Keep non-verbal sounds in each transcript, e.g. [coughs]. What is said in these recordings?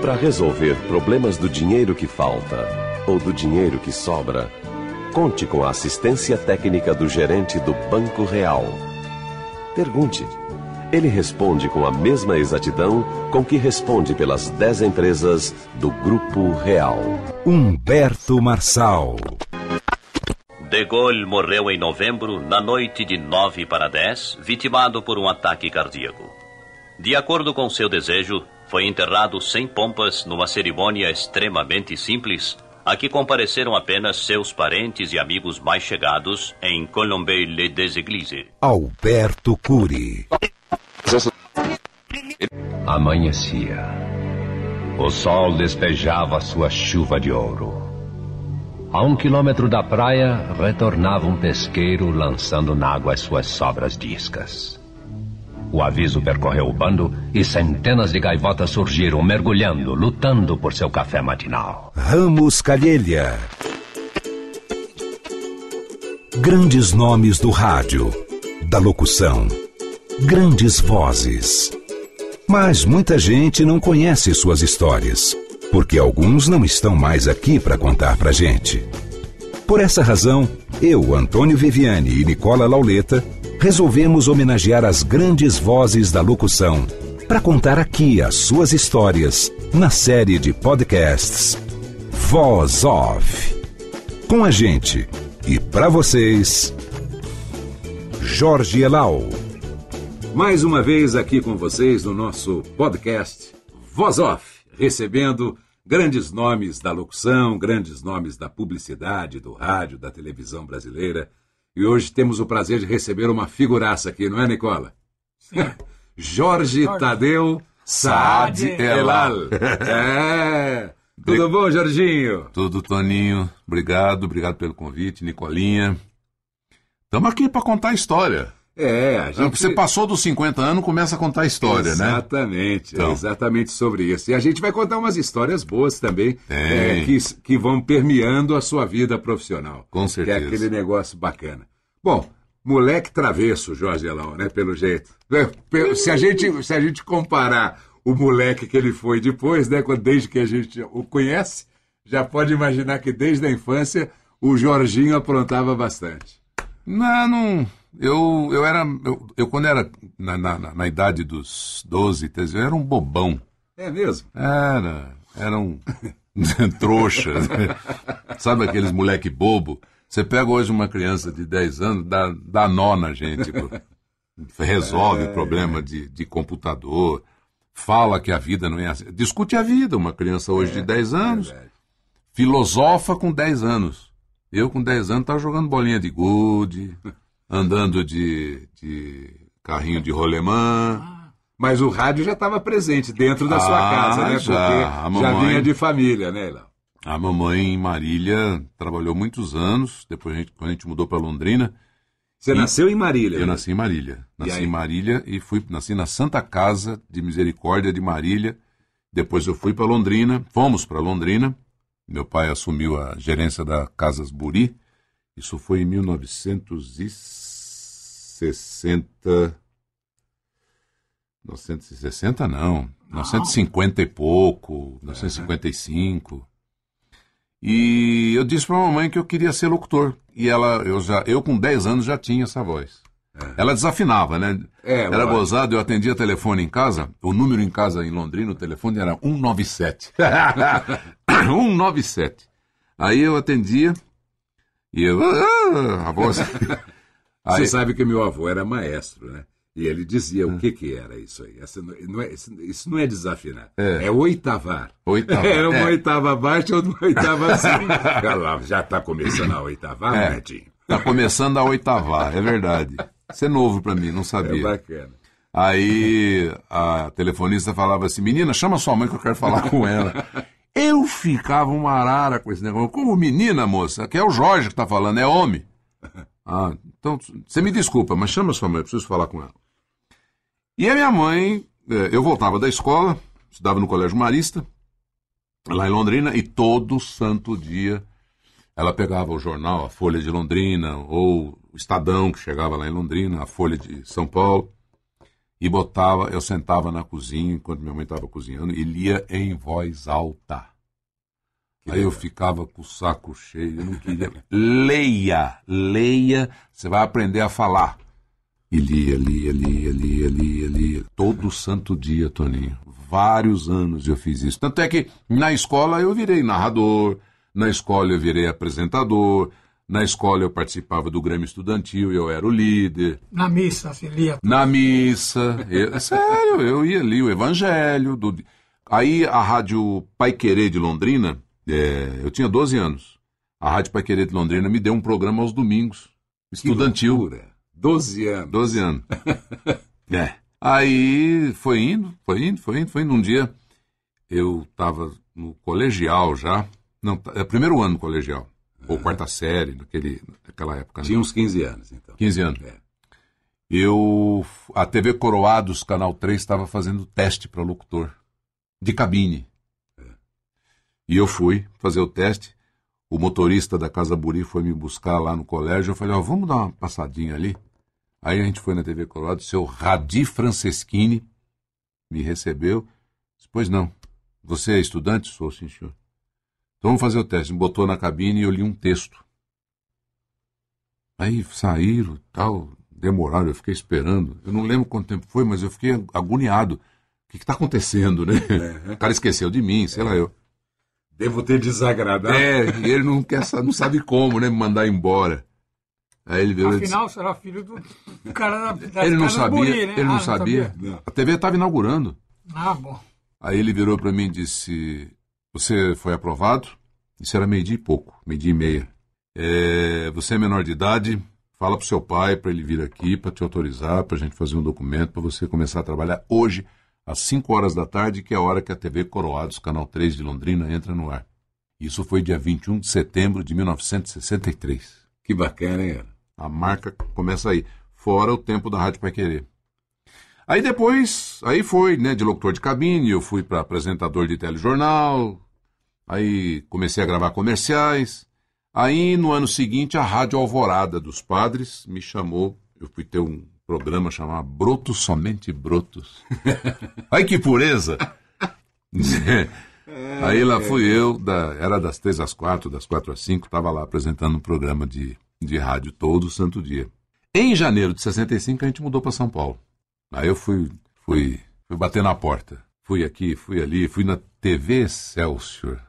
Para resolver problemas do dinheiro que falta ou do dinheiro que sobra, conte com a assistência técnica do gerente do Banco Real. Pergunte. Ele responde com a mesma exatidão com que responde pelas 10 empresas do Grupo Real. Humberto Marçal. De Gaulle morreu em novembro, na noite de 9 para 10, vitimado por um ataque cardíaco. De acordo com seu desejo, foi enterrado sem pompas numa cerimônia extremamente simples, a que compareceram apenas seus parentes e amigos mais chegados em Colombey-les-Églises. Alberto Curi. Amanhecia. O sol despejava sua chuva de ouro. A um quilômetro da praia, retornava um pesqueiro lançando na água as suas sobras de iscas. O aviso percorreu o bando e centenas de gaivotas surgiram, mergulhando, lutando por seu café matinal. Ramos Calhelha. Grandes nomes do rádio, da locução, grandes vozes. Mas muita gente não conhece suas histórias, porque alguns não estão mais aqui para contar pra gente. Por essa razão, eu, Antônio Viviane e Nicola Lauleta resolvemos homenagear as grandes vozes da locução para contar aqui as suas histórias na série de podcasts Voz Off. Com a gente e para vocês, Jorge Elal. Mais uma vez aqui com vocês no nosso podcast Voz Off, recebendo grandes nomes da locução, grandes nomes da publicidade, do rádio, da televisão brasileira e hoje temos o prazer de receber uma figuraça aqui, não é, Nicola? Sim. [laughs] Jorge, Jorge. Tadeu Saad Elal. [laughs] É. Tudo bom, Jorginho? Tudo, Toninho. Obrigado, obrigado pelo convite, Nicolinha. Estamos aqui para contar a história. É, a gente... Você passou dos 50 anos, começa a contar a história, exatamente, né? Exatamente, então. exatamente sobre isso. E a gente vai contar umas histórias boas também, é, que, que vão permeando a sua vida profissional. Com certeza. Que é aquele negócio bacana. Bom, moleque travesso, Jorge Elão, né? Pelo jeito. Se a gente, se a gente comparar o moleque que ele foi depois, né? Desde que a gente o conhece, já pode imaginar que desde a infância o Jorginho aprontava bastante. Não, não. Eu, eu era. Eu, eu quando era na, na, na, idade dos 12, 13, eu era um bobão. É mesmo? Era. Era um. [laughs] trouxa. Sabe aqueles moleque bobo? Você pega hoje uma criança de 10 anos, dá, dá nó na gente. [laughs] resolve é, o problema é. de, de computador, fala que a vida não é assim. Discute a vida, uma criança hoje é, de 10 anos, filosofa com 10 anos. Eu com 10 anos estava jogando bolinha de gude, [laughs] andando de, de carrinho de rolemã. Ah, mas o rádio já estava presente dentro da sua ah, casa, né? Já, Porque mamãe, já vinha de família, né, Léo? A mamãe Marília trabalhou muitos anos, depois a gente, quando a gente mudou para Londrina. Você nasceu em Marília? Eu né? nasci em Marília. Nasci em Marília e fui nasci na Santa Casa de Misericórdia de Marília. Depois eu fui para Londrina, fomos para Londrina. Meu pai assumiu a gerência da Casas Buri. Isso foi em 1960. 1960 não, 1950 e pouco, 1955. E eu disse para a mamãe que eu queria ser locutor. E ela, eu já, eu com 10 anos já tinha essa voz. É. Ela desafinava, né? É, era ué. gozado, eu atendia telefone em casa, o número em casa em Londrina, o telefone era 197. 197. [laughs] Aí eu atendia e eu. Ah, a voz. [laughs] Aí... Você sabe que meu avô era maestro, né? E ele dizia o que que era isso aí. Não é, isso não é desafinar, é, é oitavar. Oitavar. [laughs] Era uma é. oitava abaixo ou uma oitava [laughs] acima. Já está começando a oitavar, é, Está começando a oitavar, é verdade. Isso é novo para mim, não sabia. É bacana. Aí a telefonista falava assim: menina, chama sua mãe que eu quero falar com ela. Eu ficava uma arara com esse negócio. Como menina, moça? Que é o Jorge que tá falando, é homem. Ah, então você me desculpa, mas chama sua mãe, eu preciso falar com ela. E a minha mãe, eh, eu voltava da escola, estudava no Colégio Marista, lá em Londrina, e todo santo dia ela pegava o jornal, a Folha de Londrina, ou o Estadão, que chegava lá em Londrina, a Folha de São Paulo, e botava, eu sentava na cozinha, enquanto minha mãe estava cozinhando, e lia em voz alta. Aí eu ficava com o saco cheio, eu não queria. [laughs] leia, leia, você vai aprender a falar. E lia, lia, lia, lia, lia, lia. Todo santo dia, Toninho. Vários anos eu fiz isso. Tanto é que na escola eu virei narrador, na escola eu virei apresentador, na escola eu participava do Grêmio Estudantil, eu era o líder. Na missa, se lia. Na missa, eu, sério, eu ia ali o Evangelho. Do... Aí a Rádio Pai Querer de Londrina, é, eu tinha 12 anos. A Rádio Pai Querer de Londrina me deu um programa aos domingos, estudantil. loucura. 12 anos. 12 anos. [laughs] é. Aí foi indo, foi indo, foi indo, foi indo. Um dia eu estava no colegial já. Não, é primeiro ano no colegial. Ou quarta série, naquele, naquela época. né? Tinha uns 15 anos, então. 15 anos. É. Eu. A TV Coroados, Canal 3, estava fazendo teste para locutor. De cabine. E eu fui fazer o teste. O motorista da Casa Buri foi me buscar lá no colégio. Eu falei, ó, vamos dar uma passadinha ali. Aí a gente foi na TV Coroados, seu Radi Franceschini me recebeu. Disse, pois não. Você é estudante? Sou, sim, senhor. Então vamos fazer o teste. Me botou na cabine e eu li um texto. Aí saíram, tal, demoraram, eu fiquei esperando. Eu não lembro quanto tempo foi, mas eu fiquei agoniado. O que está acontecendo, né? O cara esqueceu de mim, sei lá eu. Devo ter desagradado. É, e ele não quer, não sabe como, né? Me mandar embora. Aí ele virou disse, Afinal, você era filho do, do cara da, da ele não sabia, Buri, né? ele não Ah, sabia. Não. A TV estava inaugurando. Ah, bom. Aí ele virou para mim e disse: Você foi aprovado? Isso era meio-dia e pouco, meio-dia e meia. É, você é menor de idade, fala pro seu pai para ele vir aqui para te autorizar, para a gente fazer um documento para você começar a trabalhar hoje, às 5 horas da tarde, que é a hora que a TV Coroados, canal 3 de Londrina, entra no ar. Isso foi dia 21 de setembro de 1963. Que bacana, hein? A marca começa aí. Fora o tempo da Rádio Pai Querer. Aí depois, aí foi, né, de locutor de cabine, eu fui para apresentador de telejornal, aí comecei a gravar comerciais. Aí no ano seguinte, a Rádio Alvorada dos Padres me chamou, eu fui ter um programa chamado Brotos Somente Brotos. [laughs] Ai que pureza! [laughs] Aí lá fui eu, da- era das três às quatro, das quatro às cinco, estava lá apresentando um programa de, de rádio todo santo dia. Em janeiro de 65 a gente mudou para São Paulo. Aí eu fui, fui, fui bater na porta. Fui aqui, fui ali, fui na TV Excelsior,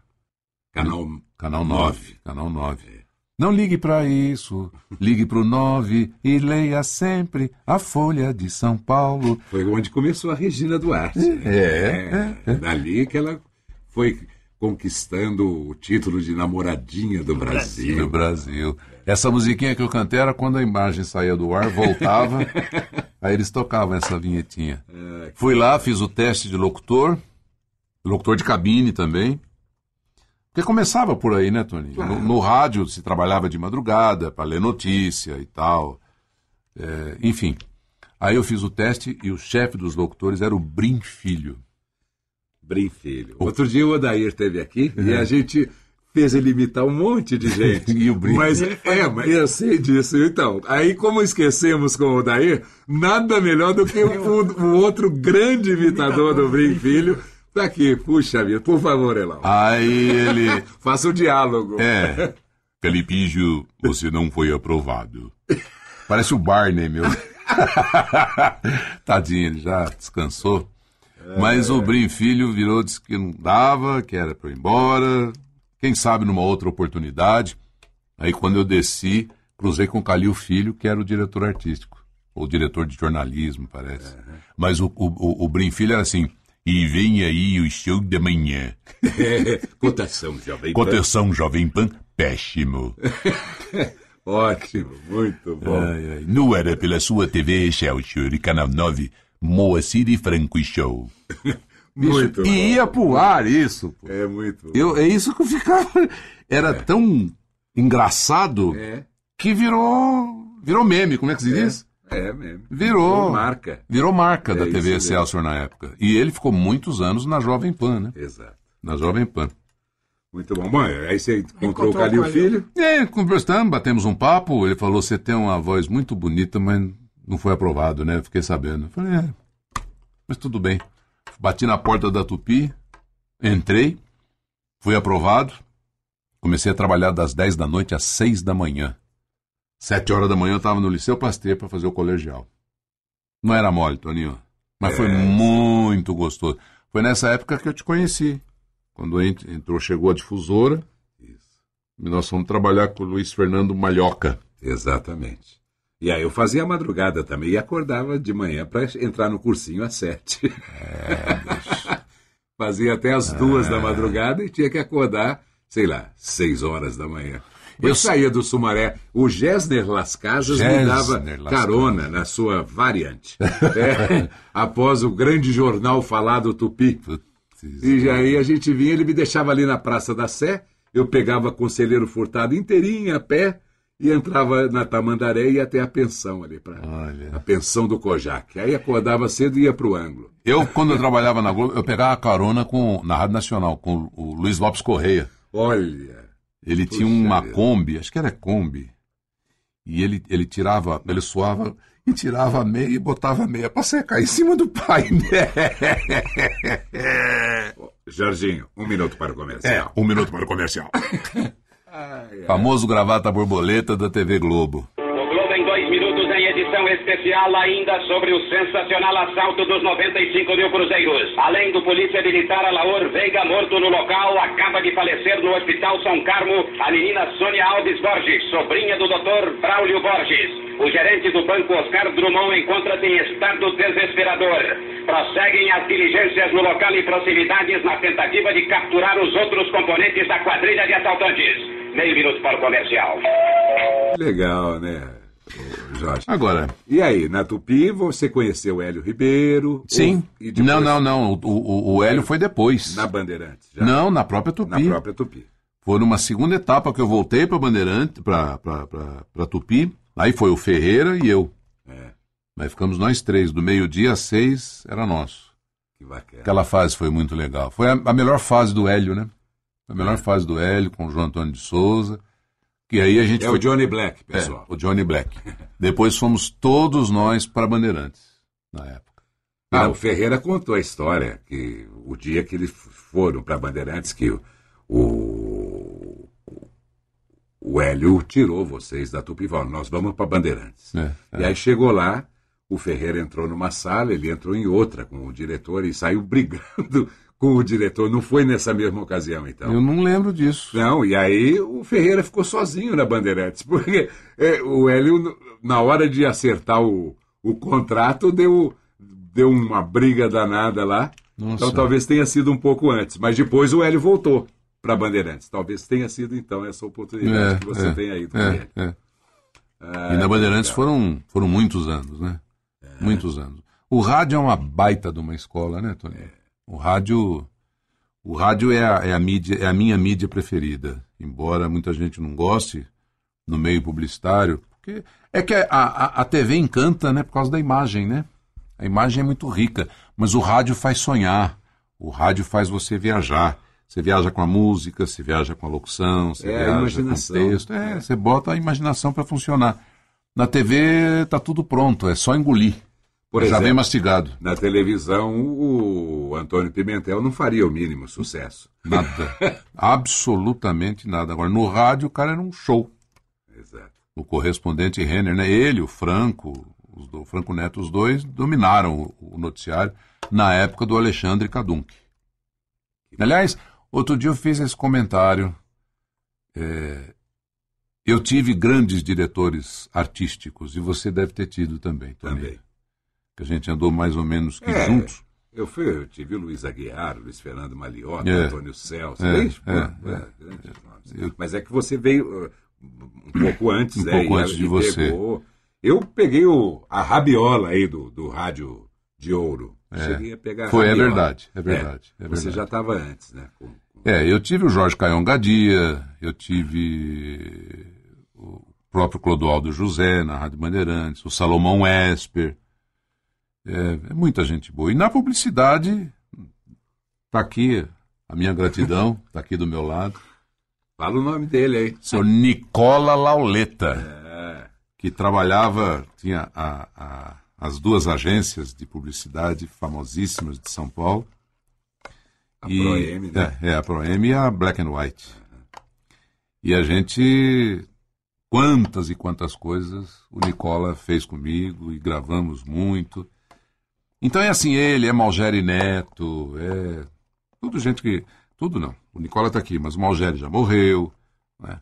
Canal canal Nove. 9, canal 9. Não ligue para isso, ligue para o 9 e leia sempre a Folha de São Paulo. foi onde começou a Regina Duarte. É, É, dali que ela foi conquistando o título de namoradinha do Brasil. do Brasil. Essa musiquinha que eu cantei era quando a imagem saía do ar, voltava, [laughs] aí eles tocavam essa vinhetinha. Fui lá, fiz o teste de locutor, locutor de cabine também. Porque começava por aí, né, Tony? No, no rádio se trabalhava de madrugada para ler notícia e tal. É, enfim. Aí eu fiz o teste e o chefe dos locutores era o Brim Filho. Brim Filho. Outro dia o Odair esteve aqui e a gente fez ele imitar um monte de gente. [laughs] E o Brim. Mas, é, mas eu sei disso. Então, aí como esquecemos com o Odair, nada melhor do que [laughs] o, o outro grande imitador do Brim Filho. Tá aqui, puxa vida, por favor, Elão. Aí ele. [laughs] Faça o diálogo. É. Felipígio, você não foi aprovado. Parece o Barney, meu. [laughs] Tadinho, ele já descansou. Mas o Brim Filho virou, disse que não dava, que era para eu ir embora. Quem sabe numa outra oportunidade. Aí quando eu desci, cruzei com o Calil Filho, que era o diretor artístico. Ou diretor de jornalismo, parece. Mas o, o, o, o Brim Filho era assim. E vem aí o show da manhã. [laughs] Cotação, jovem. Cotação Jovem Pan, péssimo. [laughs] Ótimo, muito bom. Ai, ai. Não era pela sua TV Excelsior e Canal 9, Moacir e Franco Show. Bicho, [laughs] Muito e bom. ia pro ar isso. pô. É muito. Eu, é isso que eu ficava. Era tão engraçado É, que virou. Virou meme, como é que se diz? é mesmo. Virou. marca. Virou marca É da TV mesmo. Excelsior na época. E ele ficou muitos anos na Jovem Pan, né? Exato. Na Jovem Pan. Muito bom. Bom, aí você encontrou, Encontrou o Calil o Calil. Filho. Aí, conversamos, batemos um papo. Ele falou: Você tem uma voz muito bonita, mas não foi aprovado, né? Fiquei sabendo. Eu falei: É, mas tudo bem. Bati na porta da Tupi, entrei, fui aprovado. Comecei a trabalhar das 10 da noite às 6 da manhã. Sete horas da manhã eu estava no Liceu Pasteur para fazer o colegial. Não era mole, Toninho. Mas foi muito gostoso. Foi nessa época que eu te conheci. Quando ent- entrou, chegou a difusora. E nós fomos trabalhar com o Luiz Fernando Malhoca. Exatamente. E aí eu fazia a madrugada também e acordava de manhã para entrar no cursinho às sete. [laughs] fazia até as duas da madrugada e tinha que acordar, sei lá, seis horas da manhã. Eu saía do Sumaré. O Gessner Las Casas me Gessner dava Las carona na sua variante. [laughs] É, após o grande jornal falado Tupi. E aí a gente vinha, ele me deixava ali na Praça da Sé, eu pegava Conselheiro Furtado inteirinho a pé e entrava na Tamandaré e ia até a pensão ali, pra, Olha. a pensão do Kojak. Aí acordava cedo e ia pro ângulo. Eu, quando eu trabalhava na Globo, eu pegava carona com, na Rádio Nacional com o Luiz Lopes Correia. Olha, Ele tinha Puxa uma vida. Kombi, acho que era Kombi. E ele, ele tirava, ele suava [laughs] e tirava a meia e botava a meia pra secar em cima do painel. [laughs] Jorginho, um minuto para o comercial. um minuto para o comercial. [laughs] Famoso gravata borboleta da TV Globo especial ainda sobre o sensacional assalto dos 95 mil cruzeiros. Além do polícia militar Alaor Veiga morto no local, acaba de falecer no Hospital São Carmo a menina Sônia Alves Borges, sobrinha do Dr. Braulio Borges. O gerente do banco Oscar Drummond encontra-se em estado desesperador. Prosseguem as diligências no local e proximidades na tentativa de capturar os outros componentes da quadrilha de assaltantes. Meio minuto para o comercial. Legal, né, Jorge? Agora, E aí, na Tupi você conheceu o Hélio Ribeiro? sim. Ou- depois Não, não, não. O, o, o Hélio foi depois. Na Bandeirantes? já? Não, na própria Na Tupi. própria Tupi. Foi numa segunda etapa que eu voltei para Bandeirante, para Tupi. Aí foi o Ferreira e eu. É, Aí ficamos nós três. Do meio-dia às seis era nosso. que bacana. Aquela fase foi muito legal. Foi a, a melhor fase do Hélio, né? A melhor fase do Hélio com o João Antônio de Souza. Que aí a gente É foi. o Johnny Black, É, pessoal. o Johnny Black. [laughs] Depois fomos todos nós para Bandeirantes, na época. Ah, o Ferreira contou a história que o dia que eles foram para Bandeirantes, que o, o, o Hélio tirou vocês da Tupi falou, nós vamos para Bandeirantes. É, E aí chegou lá, o Ferreira entrou numa sala, ele entrou em outra com o diretor e saiu brigando com o diretor. Não foi nessa mesma ocasião, então? Eu não lembro disso. Não, e aí o Ferreira ficou sozinho na Bandeirantes, [laughs] porque é, o Hélio, na hora de acertar o, o contrato, deu, deu uma briga danada lá. Nossa. Então talvez tenha sido um pouco antes, mas depois o Hélio voltou para Bandeirantes. Talvez tenha sido então essa oportunidade que você tem aí é, é. e na Bandeirantes foram, foram muitos anos, né? Muitos anos. O rádio é uma baita de uma escola, né, Tony? O rádio, o rádio é a, é a mídia, é a minha mídia preferida. Embora muita gente não goste no meio publicitário, porque é que a, a, a TV encanta, né, por causa da imagem, né? A imagem é muito rica, mas o rádio faz sonhar. O rádio faz você viajar. Você viaja com a música, você viaja com a locução, você É, viaja com o texto. É, você bota a imaginação para funcionar. Na TV tá tudo pronto, é só engolir. Por Já exemplo, vem mastigado. Na televisão, o Antônio Pimentel não faria o mínimo sucesso. Nada. [laughs] Absolutamente nada. Agora, no rádio, o cara era um show. Exato. O correspondente Renner, né? Ele, o Franco, o Franco Neto, os dois dominaram o, noticiário na época do Alexandre Cadunc. Aliás, outro dia eu fiz esse comentário. É, eu tive grandes diretores artísticos e você deve ter tido também, Tony. Também. Que a gente andou mais ou menos que É. juntos. Eu, fui, eu tive o Luiz Aguiar, o Luiz Fernando Maliota, É. Antônio Celso, É, é, é. Eu- Mas é que você veio uh, um pouco antes, Um né? pouco antes de você. pegou- Eu peguei o, a rabiola aí do, do rádio de ouro. É. Cheguei a pegar. Foi, é verdade, é verdade, é Você verdade. já estava antes, né? com- É, eu tive o Jorge Caion Gadia, eu tive o próprio Clodoaldo José na Rádio Bandeirantes, o Salomão Esper. É, é muita gente boa. E na publicidade, tá aqui a minha gratidão, [laughs] tá aqui do meu lado. Fala o nome dele aí. Seu Nicola Lauleta, É. que trabalhava, tinha a- a- as duas agências de publicidade famosíssimas de São Paulo. A Proem, né? É, é, a Proem e a Black and White. E a gente. Quantas e quantas coisas o Nicola fez comigo e gravamos muito. Então é assim, ele, é Malgeri Neto, é. Tudo gente que. Tudo não. O Nicola está aqui, mas o Malgeri já morreu. Né?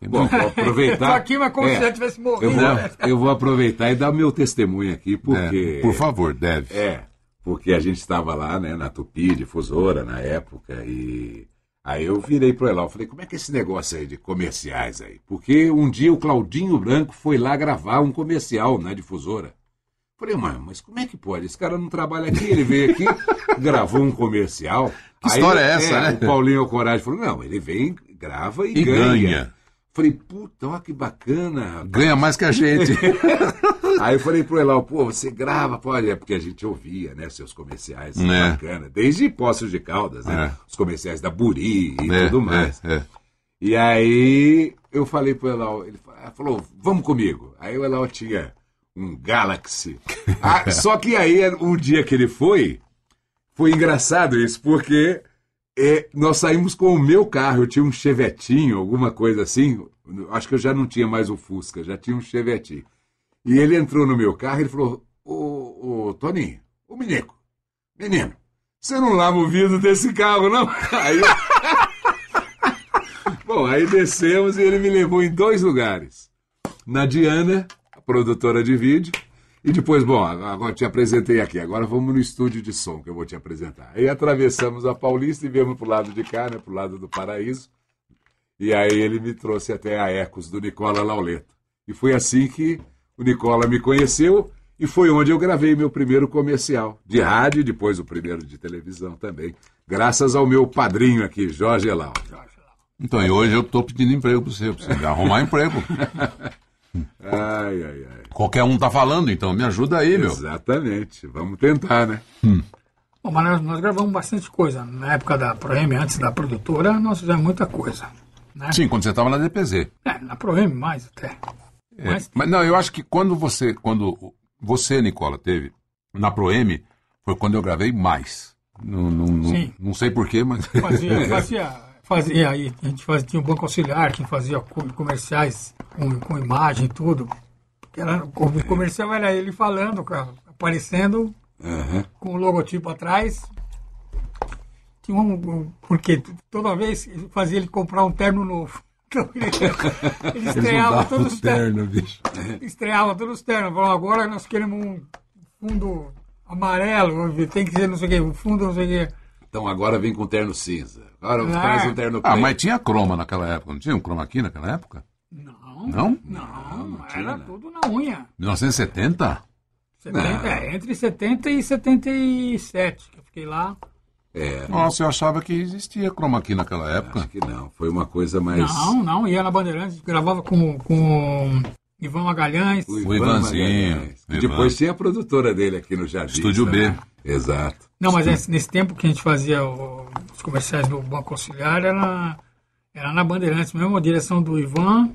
Tem Bom, vou aproveitar. [laughs] Tô aqui, mas como É, se já tivesse eu, morrido. vou, né? [laughs] eu vou aproveitar e dar meu testemunho aqui, porque. É, por favor, deve. É, porque a gente estava lá, né, na Tupi, difusora, na época, e aí eu virei pro Elal, falei, como é que é esse negócio aí de comerciais aí? Porque um dia o Claudinho Branco foi lá gravar um comercial na difusora. Falei, mano, mas como é que pode? Esse cara não trabalha aqui, ele veio aqui, [laughs] gravou um comercial. Que história é essa, né? O Paulinho Alcorage falou, não, ele vem, grava e, E ganha. ganha. Falei, puta, olha que bacana. Ganha mais que a gente. [laughs] Aí eu falei pro Elal, pô, você grava, pode, é porque a gente ouvia, né, seus comerciais, É. bacana, desde Poços de Caldas, né, É. os comerciais da Buri e É, tudo mais. é, é. E aí eu falei pro Elal, ele fa- falou, vamos comigo. Aí o Elal tinha um Galaxy. Ah, só que aí, um dia que ele foi, foi engraçado isso, porque é, nós saímos com o meu carro, eu tinha um chevetinho, alguma coisa assim, acho que eu já não tinha mais o Fusca, já tinha um chevetinho. E ele entrou no meu carro e falou, ô, ô Toninho, ô Minico, menino, você não lava o vidro desse carro, não? [laughs] Aí. [laughs] Bom, aí descemos e ele me levou em dois lugares. Na Diana, produtora de vídeo, e depois, bom, agora te apresentei aqui, agora vamos no estúdio de som que eu vou te apresentar. Aí atravessamos a Paulista e viemos pro lado de cá, né, pro lado do Paraíso. E aí ele me trouxe até a Ecos do Nicola Lauleta. E foi assim que o Nicola me conheceu e foi onde eu gravei meu primeiro comercial de rádio e depois o primeiro de televisão também, graças ao meu padrinho aqui, Jorge Elau. Então, e hoje eu estou pedindo emprego para você, para você arrumar emprego. [laughs] Ai, ai, ai. Qualquer um tá falando, então me ajuda aí, meu. Exatamente. Vamos tentar, né? Bom, mas nós, nós gravamos bastante coisa. Na época da Proem, antes da produtora, nós fizemos muita coisa. Né? Sim, quando você estava na DPZ. É, na Proem mais até. É, Mas- Mas não, eu acho que quando você, quando você, Nicola, teve na Proem, foi quando eu gravei mais. Não, não, não, Sim. não sei porquê, mas. Fazia, [laughs] fazia, fazia aí, a gente fazia, tinha um banco auxiliar que fazia co- comerciais com, com imagem e tudo. Era, o comercial era ele falando, cara, aparecendo Aham. com o logotipo atrás. Tinha um, um- porque toda vez fazia ele comprar um terno novo. [laughs] Então ele, [laughs] ele estreava todos os ternos. [laughs] Estreava todos os ternos. Falou, agora nós queremos um fundo amarelo, tem que ser não sei o quê, um fundo não sei o quê. Então agora vem com terno cinza. Agora Ah. traz um terno Ah, preto. mas tinha croma naquela época, não tinha um croma aqui naquela época? Não, Não? não, era tudo na unha. 1970? 70, é, entre 70 e 77, que eu fiquei lá. É, Nossa, eu achava que existia croma aqui naquela época. acho que não. Foi uma coisa mais... Não, não, ia na Bandeirantes, gravava com, com Ivan Magalhães. O Ivanzinho, Magalhães. E Ivan. depois tinha a produtora dele aqui no Jardim. Estúdio B. né? Exato. Não, mas esse- nesse tempo que a gente fazia o- os comerciais do Banco Auxiliar, era, era na Bandeirantes mesmo, a direção do Ivan.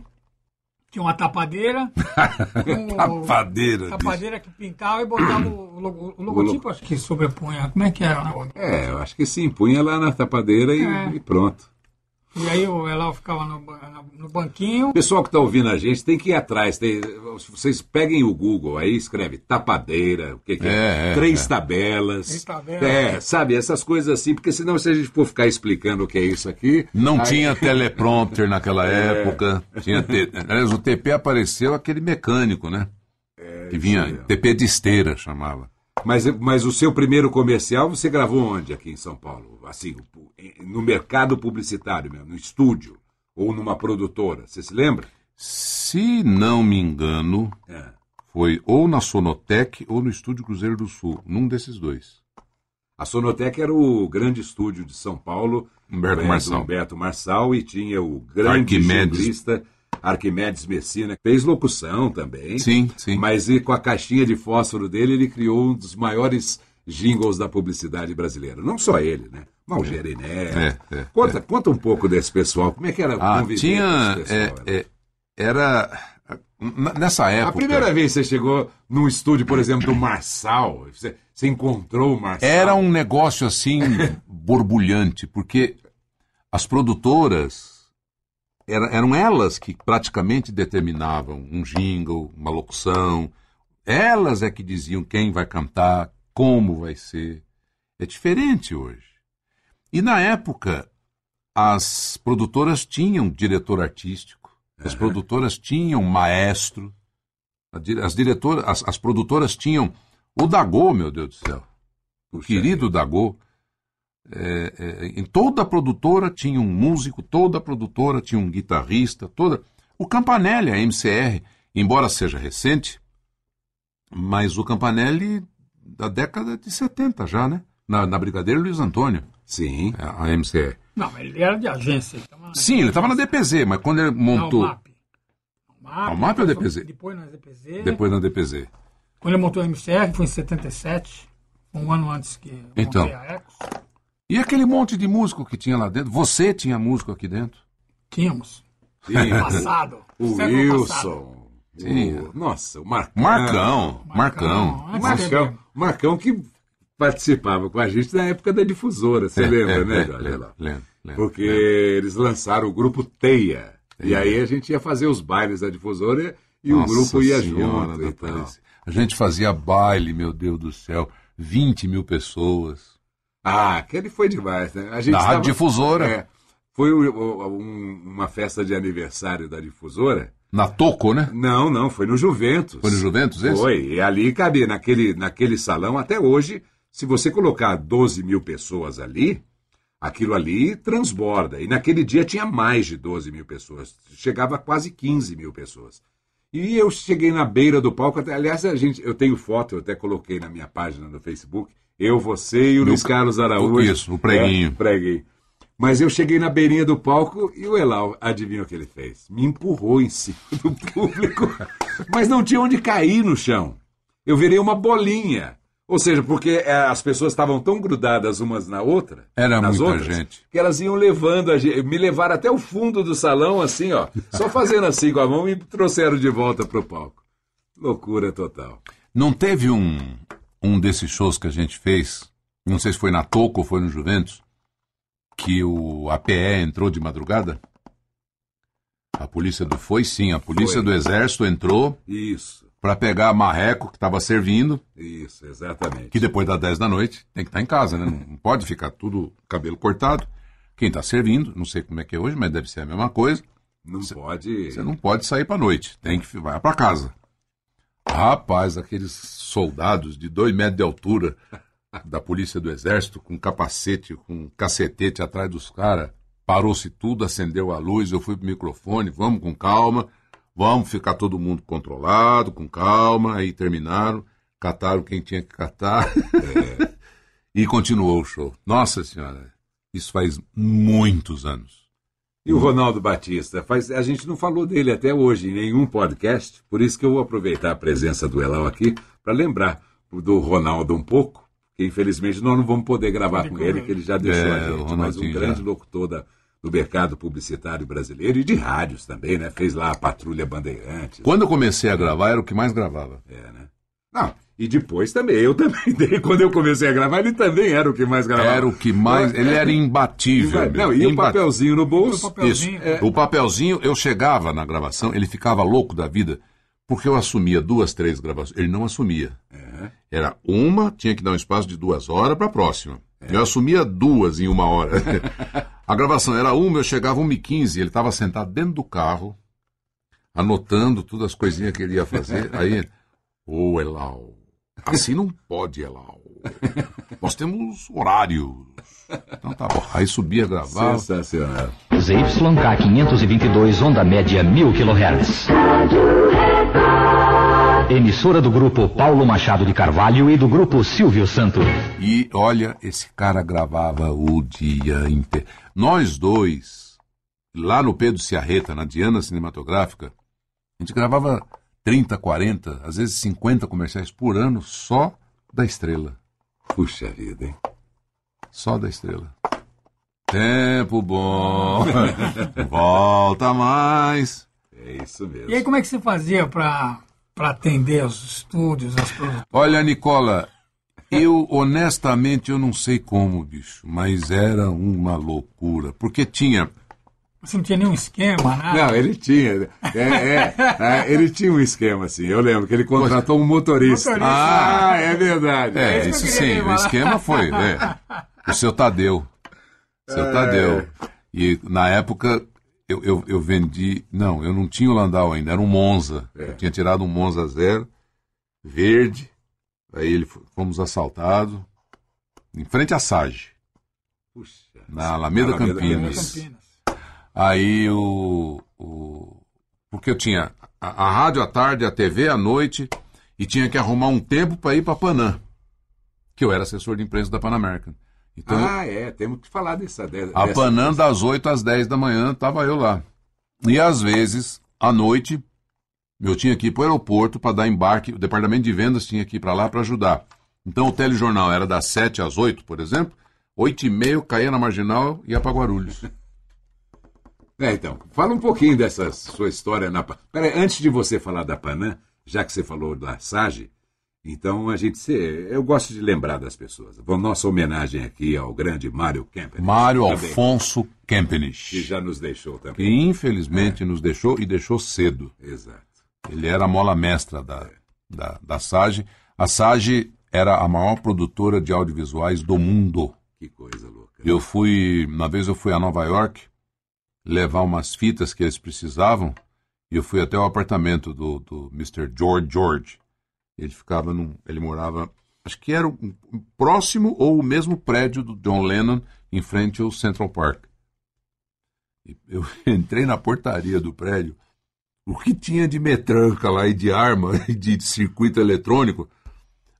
Tinha uma tapadeira. [laughs] com o- Tapadeira. Tapadeira que pintava e botava o, logo- o logotipo, acho que sobrepunha. Como é que era o negócio? É, eu acho que sim. Punha lá na tapadeira e, É. e pronto. E aí o Elal ficava no, no banquinho. O pessoal que está ouvindo a gente tem que ir atrás. tem- vocês peguem o Google aí, escreve tapadeira, o que, que é? É, é, Três é. tabelas. Três tabelas. É, sabe, essas coisas assim, porque senão se a gente for ficar explicando o que é isso aqui. Não aí- tinha teleprompter naquela [laughs] É. época. Tinha te... Aliás, o TP apareceu aquele mecânico, né? que vinha. TP de esteira chamava. Mas, mas o seu primeiro comercial você gravou onde aqui em São Paulo? Assim, no mercado publicitário mesmo, no estúdio ou numa produtora, você se lembra? Se não me engano, É. foi ou na Sonotec ou no Estúdio Cruzeiro do Sul, num desses dois. A Sonotec era o grande estúdio de São Paulo, Humberto Marçal. Humberto Marçal, e tinha o grande Arquimedes. jinglista Arquimedes Messina, que fez locução também. Sim, sim. Mas e com a caixinha de fósforo dele, ele criou um dos maiores jingles da publicidade brasileira. Não só ele, né? Malgeri Neto. É, é, conta, conta um pouco desse pessoal. Como é que era Ah, conviver tinha. com esse pessoal? é, é, era. Nessa época. A primeira vez que você chegou num estúdio, por exemplo, do Marçal, você, você encontrou o Marçal. Era um negócio assim borbulhante, porque as produtoras era- eram elas que praticamente determinavam um jingle, uma locução. Elas é que diziam quem vai cantar, como vai ser. É diferente hoje. E na época, as produtoras tinham diretor artístico, as produtoras tinham maestro, as diretoras, as, as produtoras tinham o Dagô, meu Deus do céu. O Puxa querido Dagô. É, é, em toda produtora tinha um músico, toda produtora tinha um guitarrista, toda. O Campanelli, a MCR, embora seja recente, mas o Campanelli da década de 70 já, né? Na, na Brigadeiro Luiz Antônio, Sim. a, a MCR. Não, mas ele era de agência. ele tava- Sim, ele estava na DPZ, mas quando ele montou. o MAP. O MAP, Ah, o MAP ou depois- DPZ? Depois na DPZ. Depois na DPZ. Quando ele montou a MCR, foi em 77, um ano antes que eu Então. montei a Ecos. E aquele monte de músico que tinha lá dentro? Você tinha músico aqui dentro? Tínhamos. Sim. [laughs] Passado. O passado. Wilson. Sim. O- nossa, o Marcão. Marcão, Marcão. Marcão, dele. Marcão que participava com a gente na época da difusora, você lembra, É, né, é, Jorge? lembro. Porque eles lançaram o grupo Teia. E aí a gente ia fazer os bailes da difusora e o Nossa grupo ia junto. A gente fazia baile, meu Deus do céu. 20 mil pessoas. Ah, aquele foi demais, né? A gente Rádio tava- Difusora. É, foi o- um- uma festa de aniversário da difusora. Na Toco, né? Não, não, foi no Juventus. Foi no Juventus esse? Foi, e ali cabia, naquele, naquele salão, até hoje, se você colocar 12 mil pessoas ali, aquilo ali transborda. E naquele dia tinha mais de 12 mil pessoas, chegava a quase 15 mil pessoas. E eu cheguei na beira do palco, até, aliás, a gente, eu tenho foto, eu até coloquei na minha página no Facebook, eu, você e o Luiz Carlos Araújo. isso, o preguinho. É, preguinho. Mas eu cheguei na beirinha do palco e o Elal, adivinha o que ele fez? Me empurrou em cima do público, [laughs] mas não tinha onde cair no chão. Eu virei uma bolinha. Ou seja, porque eh, as pessoas estavam tão grudadas umas na outra, Era nas muita outras, gente. que elas iam levando a gente, me levaram até o fundo do salão, assim, ó, só fazendo assim com a mão e me trouxeram de volta pro palco. Loucura total. Não teve um, um desses shows que a gente fez, não sei se foi na Toco ou foi no Juventus, que o APE entrou de madrugada? A polícia do. Foi sim, a polícia Foi. do Exército entrou Isso, para pegar marreco que estava servindo, isso, exatamente. que depois das 10 da noite tem que estar em casa, né? Não pode ficar tudo cabelo cortado. Quem está servindo, não sei como é que é hoje, mas deve ser a mesma coisa. Não pode. Você não pode sair para noite, tem que vai para casa. Rapaz, aqueles soldados de dois metros de altura da polícia do exército com capacete, com cacetete atrás dos caras, parou-se tudo, acendeu a luz, eu fui pro microfone, vamos com calma, vamos ficar todo mundo controlado, com calma, aí terminaram, cataram quem tinha que catar [laughs] e continuou o show. Nossa senhora, isso faz muitos anos. E o Ronaldo Batista? Faz, a gente não falou dele até hoje em nenhum podcast, por isso que eu vou aproveitar a presença do Elal aqui para lembrar do Ronaldo um pouco, que infelizmente nós não vamos poder gravar com ele, que ele já deixou É, a gente, mas um grande já. locutor da- do mercado publicitário brasileiro e de rádios também, né? Fez lá a Patrulha Bandeirantes. Quando eu comecei a gravar, era o que mais gravava. É, né? Não, e depois também, eu também, [laughs] quando eu comecei a gravar, ele também era o que mais gravava. Era o que mais. Ele era imbatível. meu. Não, e o Imba- papelzinho no bolso. O papelzinho. Isso. É. O papelzinho, eu chegava na gravação, ele ficava louco da vida, porque eu assumia duas, três gravações. Ele não assumia. Era uma, tinha que dar um espaço de duas horas para a próxima. Eu assumia duas em uma hora. [laughs] a gravação era uma, eu chegava 1h15, ele estava sentado dentro do carro, anotando todas as coisinhas que ele ia fazer. Aí, ô Elau, assim não pode, Elau. Nós temos horário. Então tá bom. Aí subia, gravava. Sensacional. ZYK 522, onda média 1000 kHz. Emissora do grupo Paulo Machado de Carvalho e do grupo Silvio Santos. E olha, esse cara gravava o dia inteiro. Nós dois, lá no Pedro Ciarreta, na Diana Cinematográfica, a gente gravava 30, 40, às vezes 50 comerciais por ano só da estrela. Puxa vida, hein? Só da estrela. Tempo bom. [laughs] Volta mais. É isso mesmo. E aí, como é que você fazia para atender os estúdios, as produções? Olha, Nicola, eu honestamente eu não sei como, bicho, mas era uma loucura. Porque tinha. Você não tinha nenhum esquema, nada? Não, ele tinha. É, é, é, ele tinha um esquema, assim. Eu lembro que ele contratou um motorista. Motorista. Ah, é verdade. É, isso isso queria sim, o esquema foi, né? O seu Tadeu. O seu Tadeu. E na época eu, eu, eu vendi. Não, eu não tinha o Landau ainda, era um Monza. Eu tinha tirado um Monza zero, verde. Aí ele fomos assaltados em frente à Sage, Puxa. na Alameda Alameda Campinas. Campinas. Aí o, o. Porque eu tinha a, a rádio à tarde, a TV à noite, e tinha que arrumar um tempo para ir para Panam, que eu era assessor de imprensa da Pan American. Então, Ah, é, temos que falar dessa. de- a dessa Panam das 8 às 10 da manhã, tava eu lá. E às vezes, à noite, eu tinha que ir para o aeroporto para dar embarque, o departamento de vendas tinha que ir para lá para ajudar. Então o telejornal era das 7 às 8, por exemplo, 8 e meia eu caía na marginal e ia para Guarulhos. É, então, fala um pouquinho dessa sua história na. Peraí, antes de você falar da Panam, já que você falou da SAGE, então a gente. se- Eu gosto de lembrar das pessoas. Bom, nossa homenagem aqui ao grande Mário Kemper. Mário também, Alfonso Que Kempenich, já nos deixou que também. infelizmente nos deixou e deixou cedo. Exato. Ele era a mola mestra da, da, da SAGE. A SAGE era a maior produtora de audiovisuais do mundo. Que coisa louca. Eu fui, uma vez eu fui a Nova York levar umas fitas que eles precisavam e eu fui até o apartamento do, do Mr. George George. Ele ficava num, ele morava, acho que era um, próximo ou o mesmo prédio do John Lennon em frente ao Central Park. E Eu [laughs] entrei na portaria do prédio, o que tinha de metranca lá e de arma [laughs] e de circuito eletrônico.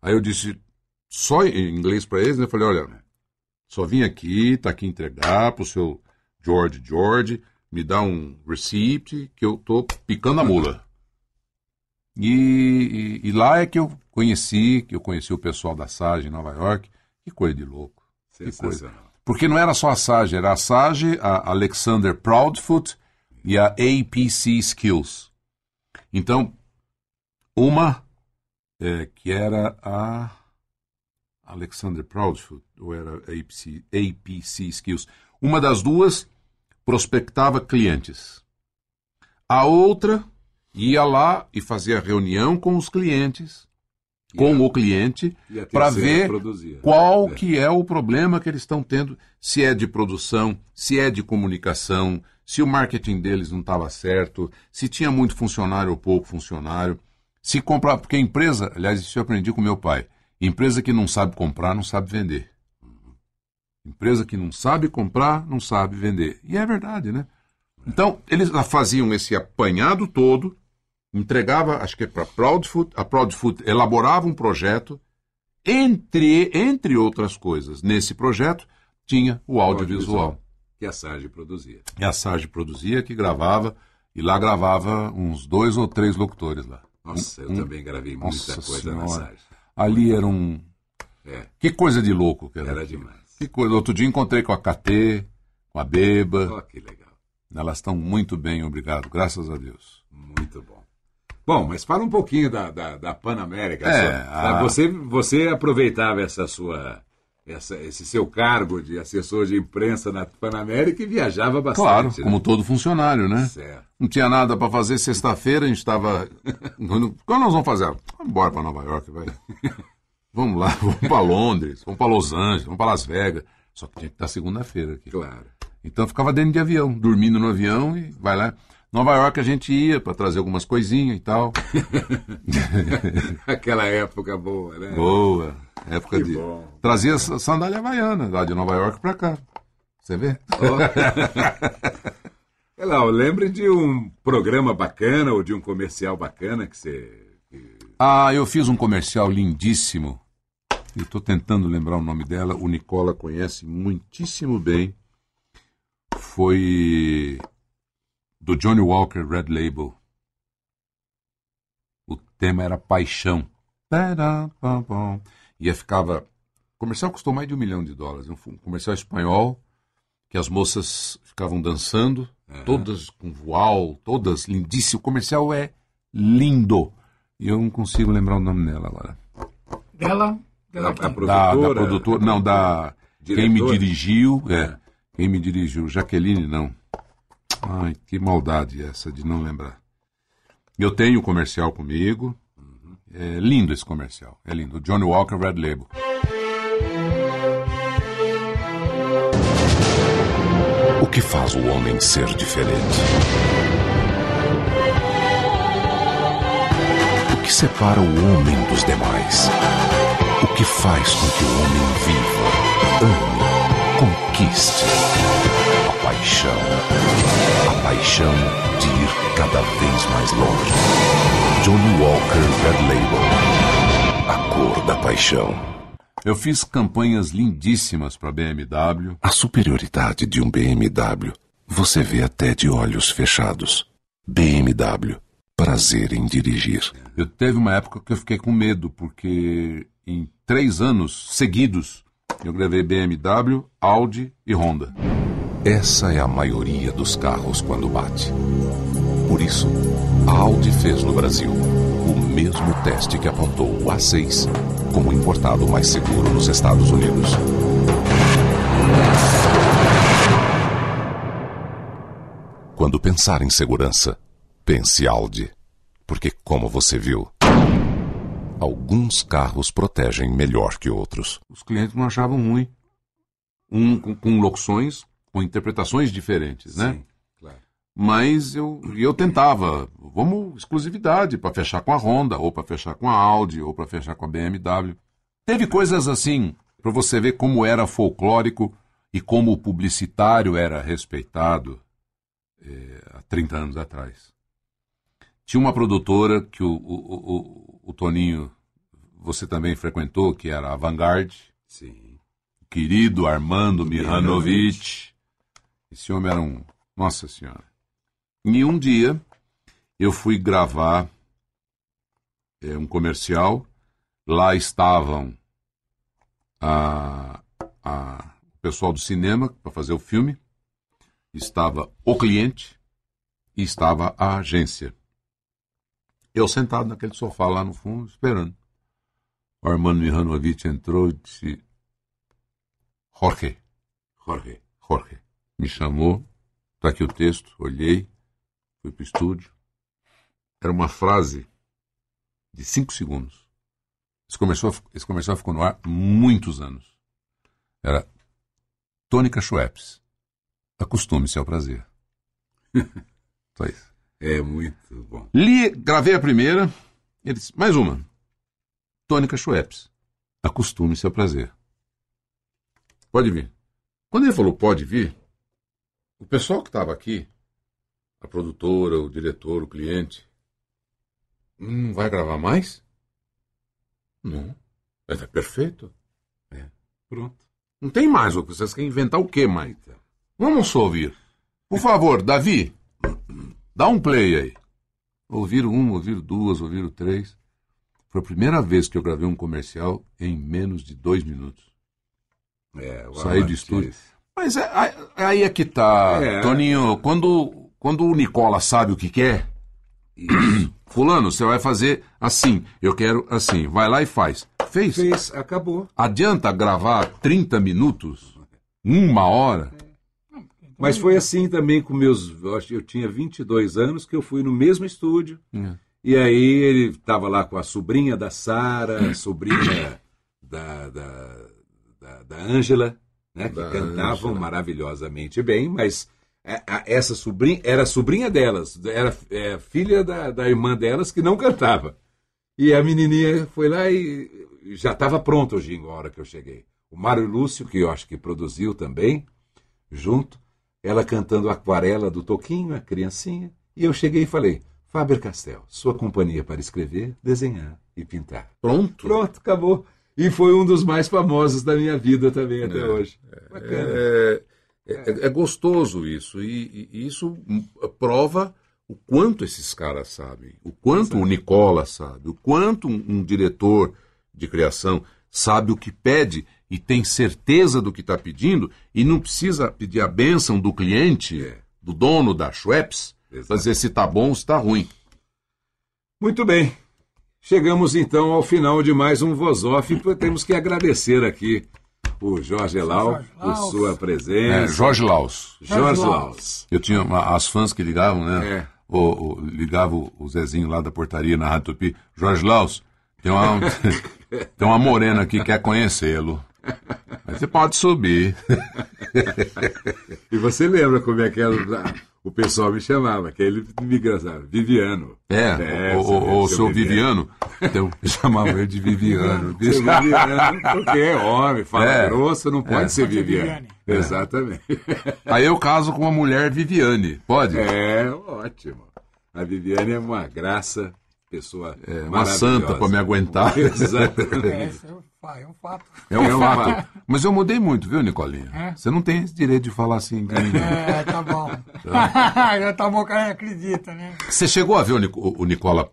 Aí eu disse, só em inglês para eles, né? Eu falei, olha, só vim aqui, tá aqui entregar pro seu George George, me dá um receipt que eu tô picando a mula. E, e- e lá é que eu conheci, que eu conheci o pessoal da SAGE em Nova York. Que coisa de louco. Que coisa. Porque não era só a SAGE, era a SAGE, a Alexander Proudfoot e a APC Skills. Então, uma é, que era a Alexander Proudfoot, ou era a APC, APC Skills. Uma das duas prospectava clientes. A outra ia lá e fazia reunião com os clientes, com o cliente, E a para ver produzia. qual É. que é o problema que eles estão tendo, se é de produção, se é de comunicação, se o marketing deles não estava certo, se tinha muito funcionário ou pouco funcionário, se comprar, porque a empresa, aliás, isso eu aprendi com meu pai, empresa que não sabe comprar, não sabe vender. Empresa que não sabe comprar, não sabe vender. E é verdade, né? Então, eles lá faziam esse apanhado todo, entregava, acho que é para Proudfoot, a Proudfoot elaborava um projeto, entre, entre outras coisas, nesse projeto tinha o audiovisual. Que a SAGE produzia. E a Sarge produzia, que gravava, e lá gravava uns dois ou três locutores lá. Nossa, eu Um- também gravei muita coisa na Senhora. SAGE. Ali era um. É. Que coisa de louco que era. Era demais. Que coisa. Outro dia encontrei com a KT, com a Beba. Ó, que legal. Elas estão muito bem, obrigado, graças a Deus. Muito bom. Bom, mas fala um pouquinho da, da, da Panamérica. É, a- Você, você aproveitava essa sua, essa, esse seu cargo de assessor de imprensa na Panamérica e viajava bastante. Claro, né? como todo funcionário, né? Certo. Não tinha nada para fazer sexta-feira, a gente estava. [laughs] Quando quando nós vamos fazer? Vamos embora para Nova York, vai. [laughs] Vamos lá, [laughs] vamos para Londres, vamos para Los Angeles, vamos para Las Vegas. Só que tinha que estar segunda-feira aqui. Claro. Então ficava dentro de avião, dormindo no avião e vai lá. Nova York a gente ia para trazer algumas coisinhas e tal. [laughs] Aquela época boa, né? Boa. Época Que de. bom. Trazia sandália havaiana lá de Nova York para cá. Você vê? Sei [laughs] lá, eu lembro de um programa bacana ou de um comercial bacana que você, Ah, eu fiz um comercial lindíssimo. Eu estou tentando lembrar o nome dela. O Nicola conhece muitíssimo bem. Foi do Johnny Walker Red Label. O tema era paixão. E ficava. O comercial custou mais de um milhão de dólares. Um comercial espanhol que as moças ficavam dançando, uhum. todas com voal, todas lindíssimas. O comercial é lindo. E eu não consigo lembrar o nome dela agora. Dela? Dela da, da, da produtora, não, da. Diretora. Quem me dirigiu, é. é. Quem me dirigiu? Jaqueline, não. Ai, que maldade essa de não lembrar. Eu tenho o comercial comigo. É lindo esse comercial. É lindo. Johnny Walker Red Label. O que faz o homem ser diferente? Que separa o homem dos demais? O que faz com que o homem viva, ame, conquiste? A paixão. A paixão de ir cada vez mais longe. Johnny Walker Red Label. A cor da paixão. Eu fiz campanhas lindíssimas para BMW. A superioridade de um BMW você vê até de olhos fechados. BMW, prazer em dirigir. Eu teve uma época que eu fiquei com medo, porque em três anos seguidos eu gravei BMW, Audi e Honda. Essa é a maioria dos carros quando bate. Por isso, a Audi fez no Brasil o mesmo teste que apontou o A6 como importado mais seguro nos Estados Unidos. Quando pensar em segurança, pense Audi. Porque, como você viu, alguns carros protegem melhor que outros. Os clientes não achavam ruim. Um com, com locuções, com interpretações diferentes, né? Sim. Mas eu, eu tentava, vamos exclusividade para fechar com a Honda, ou para fechar com a Audi, ou para fechar com a BMW. Teve coisas assim, para você ver como era folclórico e como o publicitário era respeitado é, há 30 anos atrás. Tinha uma produtora que o, o, o, o Toninho, você também frequentou, que era a Vanguard. Sim. O querido Armando Mihanovic. Esse homem era um. Nossa Senhora. E um dia eu fui gravar é, um comercial. Lá estavam a, a, o pessoal do cinema para fazer o filme, estava o cliente e estava a agência. Eu sentado naquele sofá lá no fundo, esperando. O Armando Mihanovic entrou e disse: Jorge, Jorge, Jorge. Me chamou, está aqui o texto, olhei, fui para o estúdio. Era uma frase de cinco segundos. Esse comercial, esse comercial ficou no ar muitos anos. Era Tônica Schweppes. Acostume-se ao prazer. [laughs] Só isso. É muito bom. Li, gravei a primeira. Ele disse, mais uma. Tônica Schweppes. Acostume-se ao prazer. Pode vir. Quando ele falou pode vir, o pessoal que estava aqui a produtora, o diretor, o cliente. Não vai gravar mais? Não. É, é perfeito. É. Pronto. Não tem mais. Vocês querem inventar o que mais? Vamos só ouvir. Por favor, Davi, dá um play aí. Ouviram uma, ouviram duas, ouviram três. Foi a primeira vez que eu gravei um comercial em menos de dois minutos. É, Saí do estúdio. Mas é, aí é que tá, é. Toninho. Quando quando o Nicola sabe o que quer, [clears throat] fulano, você vai fazer assim, eu quero assim, vai lá e faz. Fez. Fez, acabou. Adianta gravar 30 minutos? Uma hora? Mas foi assim também com meus. Eu tinha 22 anos que eu fui no mesmo estúdio. É. E aí ele estava lá com a sobrinha da Sara, a sobrinha [coughs] da, da, da, da Angela, né, que da cantavam Angela. maravilhosamente bem, mas essa sobrinha era sobrinha delas, era é, filha da, da irmã delas que não cantava. E a menininha foi lá e já estava pronto o jingle a hora que eu cheguei. O Mário Lúcio, que eu acho que produziu também, junto, ela cantando Aquarela do Toquinho, a criancinha, e eu cheguei e falei: Faber-Castell, sua companhia para escrever, desenhar e pintar. Pronto. Pronto, acabou. E foi um dos mais famosos da minha vida também até hoje. Bacana. É, é- é gostoso isso. E, e isso prova o quanto esses caras sabem. O quanto o Nicola sabe. O quanto um, um diretor de criação sabe o que pede e tem certeza do que está pedindo e não precisa pedir a bênção do cliente, É. do dono da Schweppes, para dizer se está bom ou se está ruim. Muito bem. Chegamos então ao final de mais um Voz Off. e Temos que agradecer aqui o Jorge Jorge por Laus. sua É, presença. Jorge Laus. Jorge Laus. Eu tinha uma- as fãs que ligavam, né? É. O, o- ligava o, o Zezinho lá da portaria na Rádio Tupi. Jorge Laus, tem uma, [laughs] tem uma morena aqui que quer conhecê-lo. Aí você pode subir. [laughs] E você lembra como é que era, o pessoal me chamava, que ele me engraçado, Viviano. É, o, você o, lembra, o seu Viviano. Então, eu chamava ele de Viviano. Seu Viviano, porque é homem, fala É. grosso, não pode É. ser Viviane. Viviane. Exatamente. Aí eu caso com uma mulher Viviane. Pode? É, ótimo. A Viviane é uma graça, pessoa É, uma santa pra me aguentar. [laughs] Exatamente. É, é um fa- é fato. É um É fato. Mas eu mudei muito, viu, Nicolinha? É? Você não tem esse direito de falar assim de mim. É, tá bom. [laughs] Já tá bom que ela acredita, né? Você chegou a ver o, Nico- o Nicola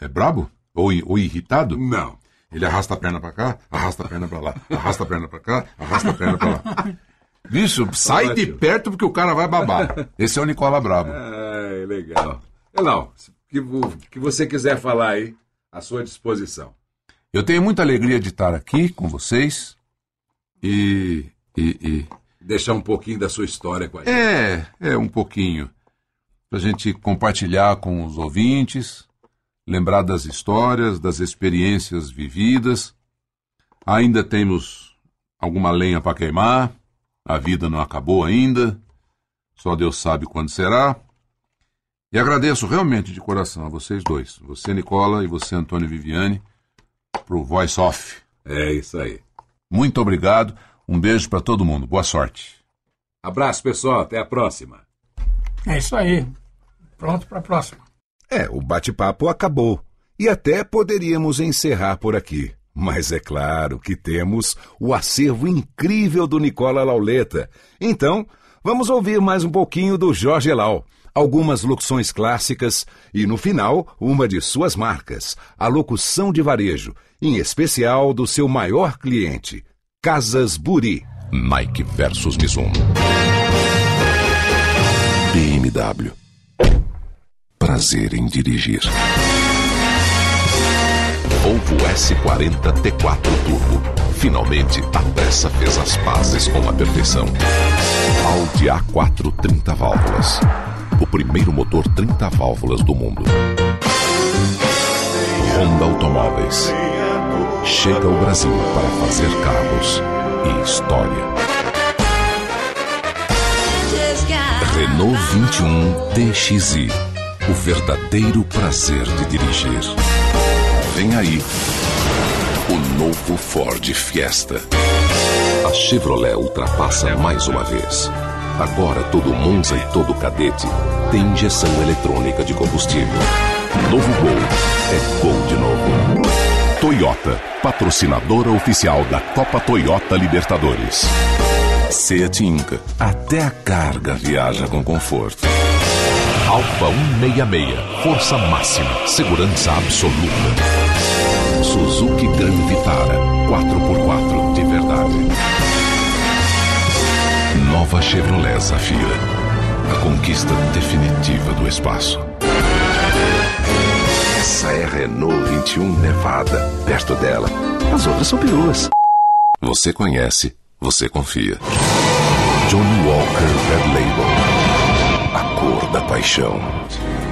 é, brabo? Ou, ou irritado? Não. Ele arrasta a perna pra cá, arrasta a perna pra lá, arrasta a perna pra cá, arrasta a perna pra lá. Bicho, sai de perto porque o cara vai babar. Esse é o Nicola Brabo. Ai, legal. Elau, que, vo- que você quiser falar aí, à sua disposição. Eu tenho muita alegria de estar aqui com vocês e. e, e Deixar um pouquinho da sua história com a gente. é, é um pouquinho. Pra gente compartilhar com os ouvintes, lembrar das histórias, das experiências vividas. Ainda temos alguma lenha para queimar, a vida não acabou ainda, só Deus sabe quando será. E agradeço realmente de coração a vocês dois, você, Nicola, e você, Antônio Viviane, pro Voice Off. É isso aí. Muito obrigado, um beijo para todo mundo, boa sorte. Abraço, pessoal. Até a próxima. É isso aí. Pronto para a próxima. É, o bate-papo acabou. E até poderíamos encerrar por aqui. Mas é claro que temos o acervo incrível do Nicola Lauleta. Então, vamos ouvir mais um pouquinho do Jorge Lau. Algumas locuções clássicas e, no final, uma de suas marcas, a locução de varejo, em especial do seu maior cliente, Casas Buri. Nike versus Mizuno. BMW. Prazer em dirigir. Volvo S40 T4 Turbo. Finalmente, a pressa fez as pazes com a perfeição. Audi A4 30 válvulas. O primeiro motor 30 válvulas do mundo. Honda Automóveis. Chega ao Brasil para fazer carros e história. Renault 21 DXi. O verdadeiro prazer de dirigir. Vem aí. O novo Ford Fiesta. A Chevrolet ultrapassa mais uma vez. Agora todo Monza e todo Cadete tem injeção eletrônica de combustível. Novo Gol é Gol de novo. Toyota, patrocinadora oficial da Copa Toyota Libertadores. Seat Inca, até a carga viaja com conforto. Alfa 166, força máxima, segurança absoluta. Suzuki Gran Vitara, 4x4 de verdade. Nova Chevrolet Zafira, a conquista definitiva do espaço. Essa é Renault 21 Nevada. Perto dela, as outras são peruas. Você conhece, você confia. Johnny Walker Red Label. A cor da paixão.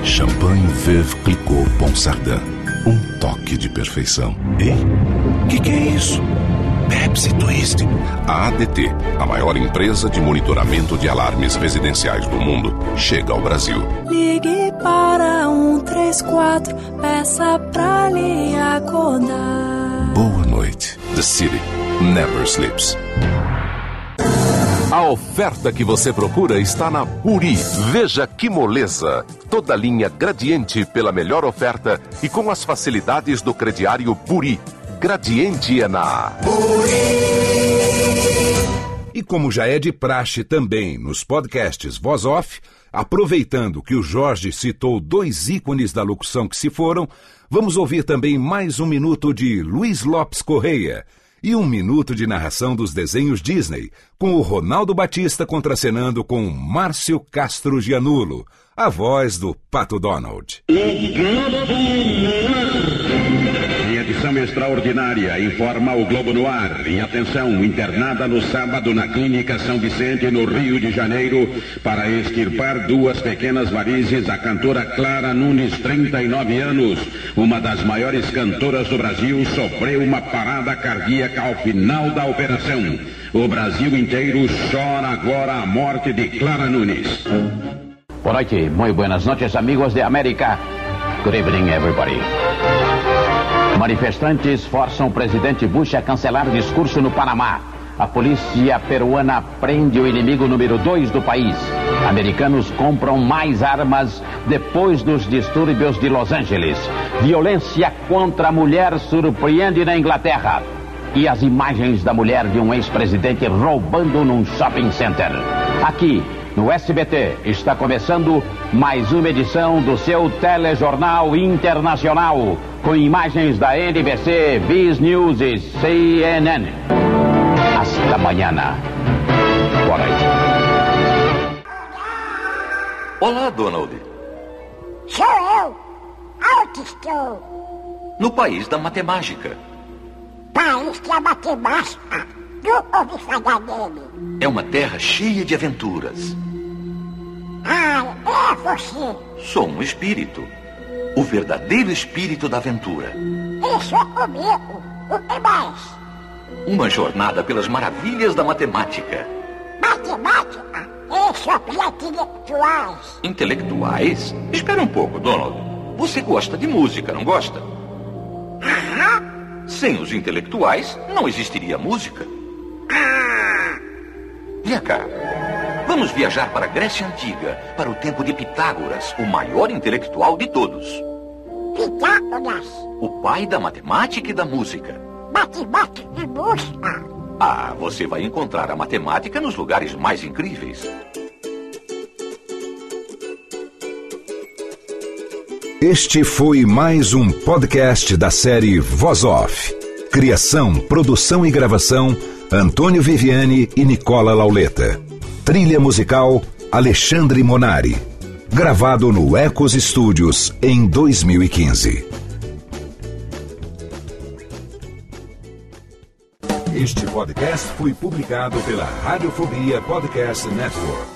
Champagne Veuve Clicquot Ponsardin. Um toque de perfeição. Ei, o que, que é isso? Pepsi Twist. A ADT, a maior empresa de monitoramento de alarmes residenciais do mundo, chega ao Brasil. Ligue para 134, peça pra lhe acordar. Boa noite. The City never sleeps. A oferta que você procura está na Puri. Veja que moleza! Toda linha gradiente pela melhor oferta e com as facilidades do crediário Puri. Gradiente é E como já é de praxe também nos podcasts Voz Off, aproveitando que o Jorge citou dois ícones da locução que se foram, vamos ouvir também mais um minuto de Luiz Lopes Correia e um minuto de narração dos desenhos Disney, com o Ronaldo Batista contracenando com Márcio Castro Gianulo, a voz do Pato Donald. Em extraordinária, informa o Globo no ar. E atenção, internada no sábado na Clínica São Vicente, no Rio de Janeiro, para extirpar duas pequenas varizes, a cantora Clara Nunes, 39 anos, uma das maiores cantoras do Brasil, sofreu uma parada cardíaca ao final da operação. O Brasil inteiro chora agora a morte de Clara Nunes. Boa noite, muy buenas noches, amigos de América. Good evening, everybody. Manifestantes forçam o presidente Bush a cancelar discurso no Panamá. A polícia peruana prende o inimigo número dois do país. Americanos compram mais armas depois dos distúrbios de Los Angeles. Violência contra a mulher surpreende na Inglaterra. E as imagens da mulher de um ex-presidente roubando num shopping center. Aqui, no SBT, está começando mais uma edição do seu telejornal internacional, com imagens da NBC, Viz News e CNN. Hasta mañana. Boa noite. Olá, Donald. Sou eu. Estou? No país da matemática. País que a matemática. Nunca ouvi falar dele. É uma terra cheia de aventuras. Ah, é você. Sou um espírito. O verdadeiro espírito da aventura. É comigo. O que mais? Uma jornada pelas maravilhas da matemática. Matemática é intelectuais. Intelectuais? Espera um pouco, Donald. Você gosta de música, não gosta? Aham. Sem os intelectuais, não existiria música. Ah, Vem cá. Vamos viajar para a Grécia Antiga, para o tempo de Pitágoras, o maior intelectual de todos. Pitágoras. O pai da matemática e da música. Matemática e música. Ah, você vai encontrar a matemática nos lugares mais incríveis. Este foi mais um podcast da série Voz Off. Criação, produção e gravação: Antônio Viviane e Nicola Lauleta. Trilha musical: Alexandre Monari. Gravado no Ecos Studios em 2015. Este podcast foi publicado pela Radiofobia Podcast Network.